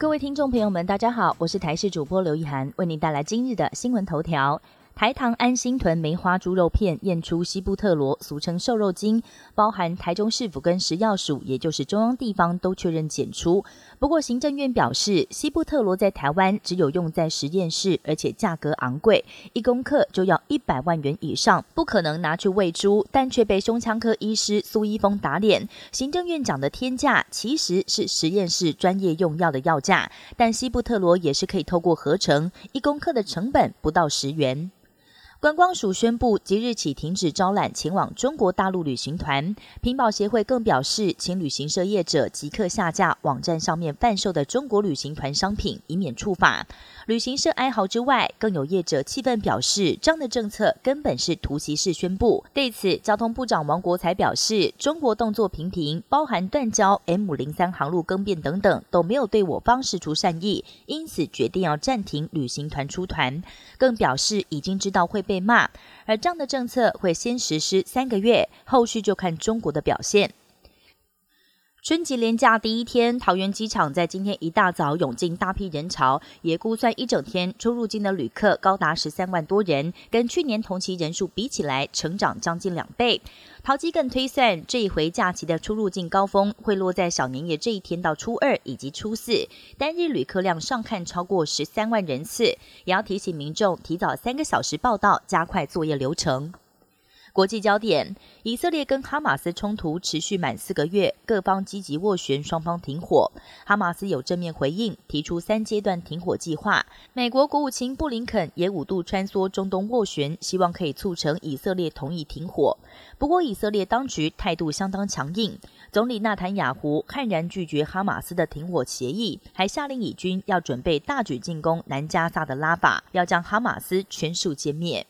各位听众朋友们，大家好，我是台视主播刘一涵，为您带来今日的新闻头条。台糖安心屯梅花猪肉片验出西部特罗，俗称瘦肉精，包含台中市府跟食药署，也就是中央地方都确认检出。不过行政院表示，西部特罗在台湾只有用在实验室，而且价格昂贵，一公克就要一百万元以上，不可能拿去喂猪，但却被胸腔科医师苏一峰打脸。行政院长的天价其实是实验室专业用药的药价，但西部特罗也是可以透过合成，一公克的成本不到十元。观光署宣布，即日起停止招揽前往中国大陆旅行团。屏保协会更表示，请旅行社业者即刻下架网站上面贩售的中国旅行团商品，以免触法。旅行社哀嚎之外，更有业者气愤表示，这样的政策根本是突袭式宣布。对此，交通部长王国才表示，中国动作频频，包含断交、M 零三航路更变等等，都没有对我方示出善意，因此决定要暂停旅行团出团。更表示已经知道会。被骂，而这样的政策会先实施三个月，后续就看中国的表现。春节连假第一天，桃园机场在今天一大早涌进大批人潮，也估算一整天出入境的旅客高达十三万多人，跟去年同期人数比起来，成长将近两倍。桃机更推算，这一回假期的出入境高峰会落在小年夜这一天到初二以及初四，单日旅客量上看超过十三万人次，也要提醒民众提早三个小时报到，加快作业流程。国际焦点：以色列跟哈马斯冲突持续满四个月，各方积极斡旋双方停火。哈马斯有正面回应，提出三阶段停火计划。美国国务卿布林肯也五度穿梭中东斡旋，希望可以促成以色列同意停火。不过，以色列当局态度相当强硬，总理纳坦雅胡悍然拒绝哈马斯的停火协议，还下令以军要准备大举进攻南加萨的拉法，要将哈马斯全数歼灭。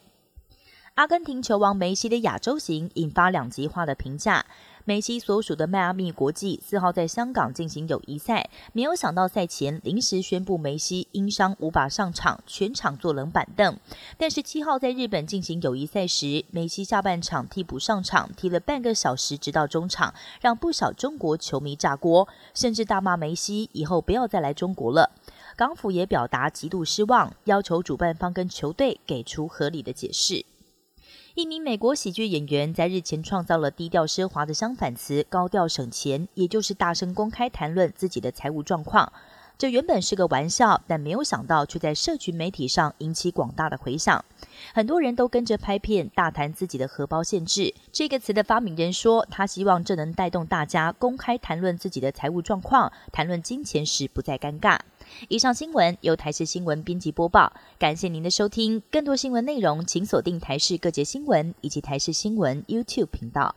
阿根廷球王梅西的亚洲行引发两极化的评价。梅西所属的迈阿密国际四号在香港进行友谊赛，没有想到赛前临时宣布梅西因伤无法上场，全场坐冷板凳。但是七号在日本进行友谊赛时，梅西下半场替补上场，踢了半个小时，直到中场，让不少中国球迷炸锅，甚至大骂梅西以后不要再来中国了。港府也表达极度失望，要求主办方跟球队给出合理的解释。一名美国喜剧演员在日前创造了低调奢华的相反词“高调省钱”，也就是大声公开谈论自己的财务状况。这原本是个玩笑，但没有想到却在社群媒体上引起广大的回响。很多人都跟着拍片，大谈自己的荷包限制。这个词的发明人说，他希望这能带动大家公开谈论自己的财务状况，谈论金钱时不再尴尬。以上新闻由台视新闻编辑播报，感谢您的收听。更多新闻内容，请锁定台视各节新闻以及台视新闻 YouTube 频道。